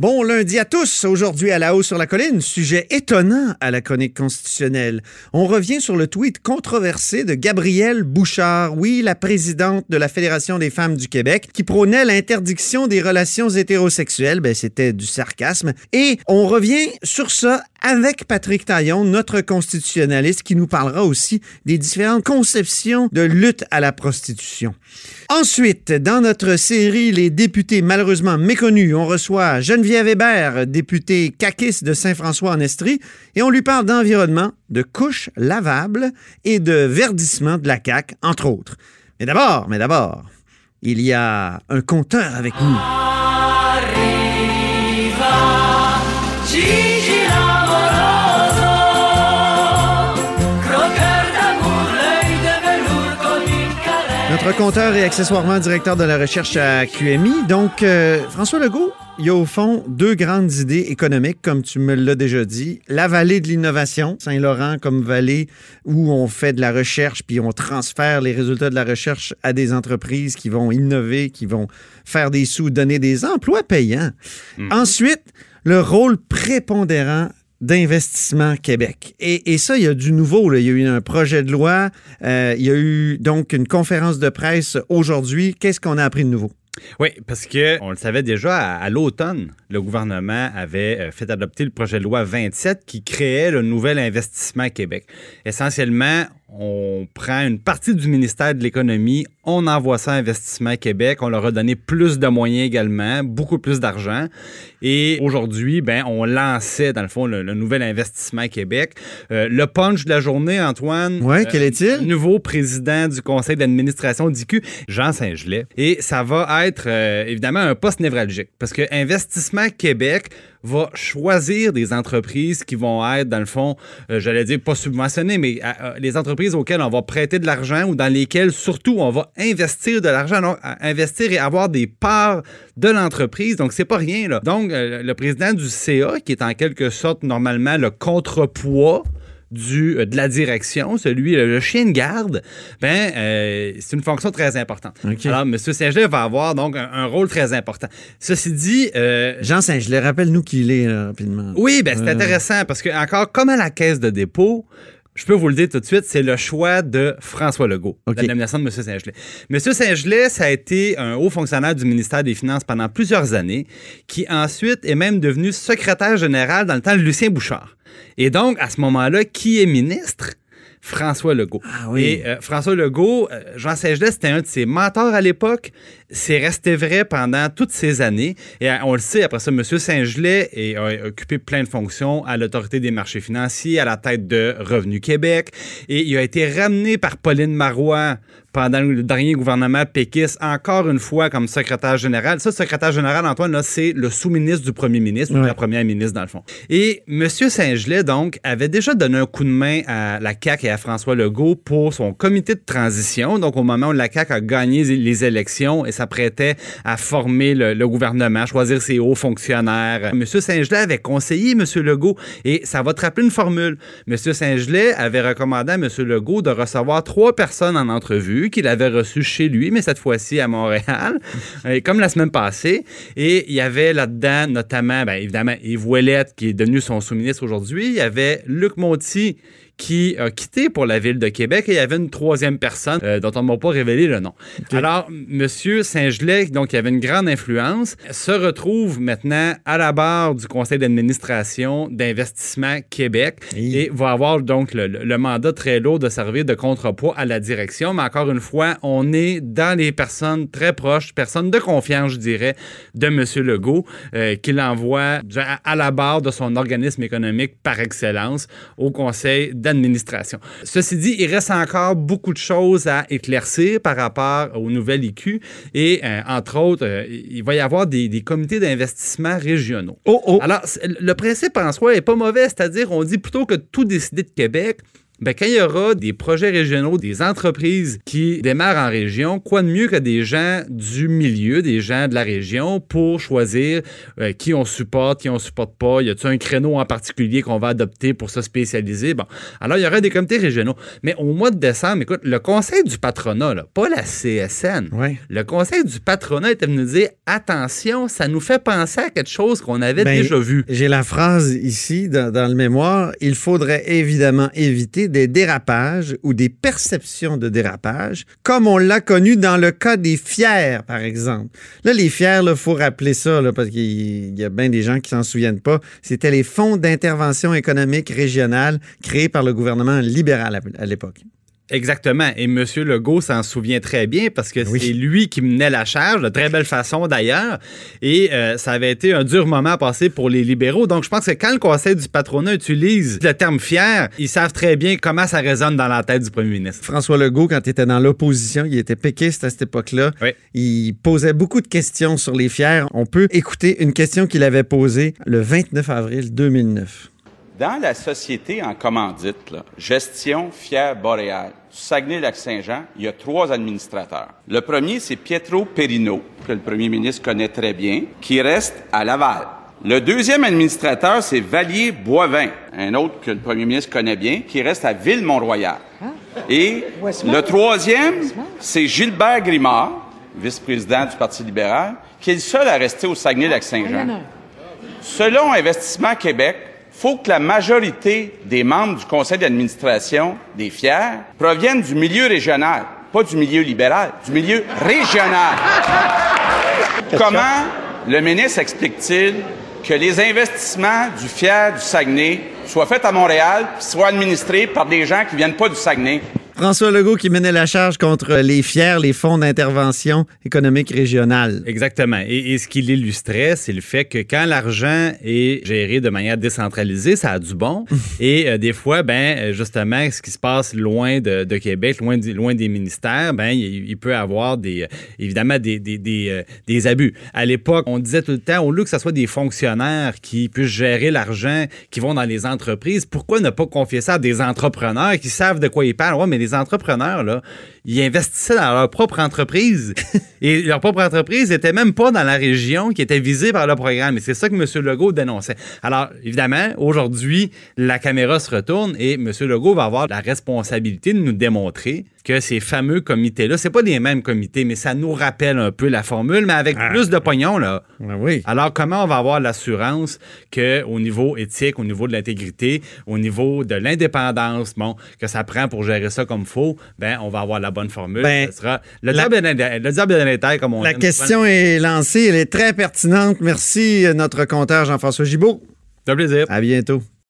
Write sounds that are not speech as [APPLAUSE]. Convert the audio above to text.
Bon lundi à tous. Aujourd'hui à la hausse sur la colline, sujet étonnant à la chronique constitutionnelle. On revient sur le tweet controversé de Gabrielle Bouchard, oui, la présidente de la Fédération des femmes du Québec, qui prônait l'interdiction des relations hétérosexuelles. Ben, c'était du sarcasme. Et on revient sur ça avec Patrick Taillon, notre constitutionnaliste, qui nous parlera aussi des différentes conceptions de lutte à la prostitution. Ensuite, dans notre série Les députés malheureusement méconnus, on reçoit Geneviève Hébert, députée caquiste de Saint-François-en-Estrie, et on lui parle d'environnement, de couches lavables et de verdissement de la CAQ, entre autres. Mais d'abord, mais d'abord, il y a un compteur avec nous. Notre compteur et accessoirement directeur de la recherche à QMI. Donc, euh, François Legault, il y a au fond deux grandes idées économiques, comme tu me l'as déjà dit. La vallée de l'innovation, Saint-Laurent comme vallée où on fait de la recherche, puis on transfère les résultats de la recherche à des entreprises qui vont innover, qui vont faire des sous, donner des emplois payants. Mhm. Ensuite, le rôle prépondérant d'investissement Québec. Et, ça, il y a du nouveau. Il y a eu un projet de loi. Euh, il y a eu donc une conférence de presse aujourd'hui. Qu'est-ce qu'on a appris de nouveau? Oui, parce que on le savait déjà à, l'automne, le gouvernement avait euh, fait adopter le projet de loi 27 qui créait le nouvel investissement Québec. Essentiellement, on prend une partie du ministère de l'Économie, on envoie ça à Investissement Québec, on leur a donné plus de moyens également, beaucoup plus d'argent. Et aujourd'hui, ben, on lançait, dans le fond, le, nouvel Investissement Québec. Euh, le punch de la journée, Antoine. Oui, quel est-il? Euh, nouveau président du conseil d'administration d'IQ, Jean Saint-Gelais. Et ça va être, euh, évidemment, un poste névralgique. Parce que Investissement Québec, va choisir des entreprises qui vont être, dans le fond, euh, j'allais dire pas subventionnées, mais euh, euh, les entreprises auxquelles on va prêter de l'argent ou dans lesquelles surtout on va investir de l'argent, investir et avoir des parts de l'entreprise. Donc, c'est pas rien. Là. Donc, le président du CA, qui est en quelque sorte normalement le contrepoids du, euh, de la direction, celui, le, chien de garde, ben, euh, c'est une fonction très importante. Alors, M. Saint-Gelais va avoir donc un, rôle très important. Ceci dit... Euh, Jean Saint-Gelais, rappelle-nous qui il est rapidement. Oui, ben, c'est intéressant parce que, encore, comme à la caisse de dépôt, je peux vous le dire tout de suite, c'est le choix de François Legault, la nomination de M. Saint-Gelais. M. Saint-Gelais, ça a été un haut fonctionnaire du ministère des Finances pendant plusieurs années, qui ensuite est même devenu secrétaire général dans le temps de Lucien Bouchard. Et donc, à ce moment-là, qui est ministre? François Legault. Ah oui. Et euh, François Legault, euh, Jean Saint-Gelais, c'était un de ses mentors à l'époque. C'est resté vrai pendant toutes ces années. Et euh, on le sait, après ça, M. Saint-Gelais a occupé plein de fonctions à l'autorité des marchés financiers, à la tête de Revenu Québec. Et il a été ramené par Pauline Marois pendant le dernier gouvernement péquiste, encore une fois comme secrétaire général. Ça, secrétaire général, Antoine, là, c'est le sous-ministre du premier ministre ou la première ministre, dans le fond. Et M. Saint-Gelais, donc, avait déjà donné un coup de main à la CAQ et à François Legault pour son comité de transition. Donc, au moment où la CAQ a gagné les élections et s'apprêtait à former le, gouvernement, choisir ses hauts fonctionnaires, M. Saint-Gelais avait conseillé M. Legault et ça va te rappeler une formule. M. Saint-Gelais avait recommandé à M. Legault de recevoir trois personnes en entrevue qu'il avait reçu chez lui, mais cette fois-ci à Montréal, [LAUGHS] comme la semaine passée. Et il y avait là-dedans notamment, bien évidemment, Yves Ouellette, qui est devenu son sous-ministre aujourd'hui. Il y avait Luc Monti, qui a quitté pour la ville de Québec et il y avait une troisième personne euh, dont on ne m'a pas révélé le nom. Alors, M. Saint-Gelais, donc qui avait une grande influence, se retrouve maintenant à la barre du conseil d'administration d'Investissement Québec et va avoir donc le, mandat très lourd de servir de contrepoids à la direction. Mais encore une fois, on est dans les personnes très proches, personnes de confiance, je dirais, de M. Legault, euh, qu'il envoie à la barre de son organisme économique par excellence au conseil d'administration Ceci dit, il reste encore beaucoup de choses à éclaircir par rapport aux nouvelles IQ et, euh, entre autres, euh, il va y avoir des, comités d'investissement régionaux. Oh, oh. Alors, le principe en soi n'est pas mauvais, c'est-à-dire on dit plutôt que tout décider de Québec, Ben, quand il y aura des projets régionaux, des entreprises qui démarrent en région, quoi de mieux que des gens du milieu, des gens de la région pour choisir euh, qui on supporte, qui on supporte pas? Y a-t-il un créneau en particulier qu'on va adopter pour se spécialiser? Bon. Alors, il y aura des comités régionaux. Mais au mois de décembre, écoute, le conseil du patronat, là, pas la CSN, Ouais. le conseil du patronat était venu dire attention, ça nous fait penser à quelque chose qu'on avait Ben, déjà vu. J'ai la phrase ici dans, dans le mémoire. Il faudrait évidemment éviter des dérapages ou des perceptions de dérapage, comme on l'a connu dans le cas des fiers, par exemple. Là, les fiers, il faut rappeler ça, parce qu'il y a bien des gens qui s'en souviennent pas. C'était les fonds d'intervention économique régionale créés par le gouvernement libéral à l'époque. Exactement. Et M. Legault s'en souvient très bien parce que Oui. c'est lui qui menait la charge, de très belle façon d'ailleurs. Et euh, ça avait été un dur moment à passer pour les libéraux. Donc, je pense que quand le Conseil du patronat utilise le terme fier, ils savent très bien comment ça résonne dans la tête du premier ministre. François Legault, quand il était dans l'opposition, il était péquiste à cette époque-là. Oui. Il posait beaucoup de questions sur les fiers. On peut écouter une question qu'il avait posée le 29 avril 2009. Dans la société en commandite, là, gestion fière boréale, Saguenay-Lac-Saint-Jean, il y a trois administrateurs. Le premier, c'est Pietro Perino, que le premier ministre connaît très bien, qui reste à Laval. Le deuxième administrateur, c'est Valier Boivin, un autre que le premier ministre connaît bien, qui reste à Ville-Mont-Royal. Et le troisième, c'est Gilbert Grimard, vice-président du Parti libéral, qui est le seul à rester au Saguenay-Lac-Saint-Jean. Selon Investissement Québec, faut que la majorité des membres du conseil d'administration des FIER proviennent du milieu régional, pas du milieu libéral, du milieu régional. [LAUGHS] Comment le ministre explique-t-il que les investissements du FIER du Saguenay soient faits à Montréal puis soient administrés par des gens qui viennent pas du Saguenay? François Legault qui menait la charge contre les fiers, les fonds d'intervention économique régionale. Exactement. Et, et ce qu'il illustrait, c'est le fait que quand l'argent est géré de manière décentralisée, ça a du bon. [LAUGHS] et euh, des fois, ben euh, justement, ce qui se passe loin de, de Québec, loin, des ministères, ben il, il peut avoir des, euh, évidemment des, des, des, euh, des abus. À l'époque, on disait tout le temps, au lieu que ce soit des fonctionnaires qui puissent gérer l'argent qui vont dans les entreprises, pourquoi ne pas confier ça à des entrepreneurs qui savent de quoi ils parlent? Ouais, mais les entrepreneurs, là, ils investissaient dans leur propre entreprise. [LAUGHS] Et leur propre entreprise n'était même pas dans la région qui était visée par le programme. Et c'est ça que M. Legault dénonçait. Alors, évidemment, aujourd'hui, la caméra se retourne et M. Legault va avoir la responsabilité de nous démontrer que ces fameux comités-là, c'est pas les mêmes comités, mais ça nous rappelle un peu la formule, mais avec plus de pognon, là. Ah oui. Alors, comment on va avoir l'assurance qu'au niveau éthique, au niveau de l'intégrité, au niveau de l'indépendance, bon, que ça prend pour gérer ça comme faut, ben, on va avoir la bonne formule. Ben, sera le la- diable est dans- comme on La question est lancée, elle est très pertinente. Merci, euh, notre compteur Jean-François Gibault. un plaisir. À bientôt.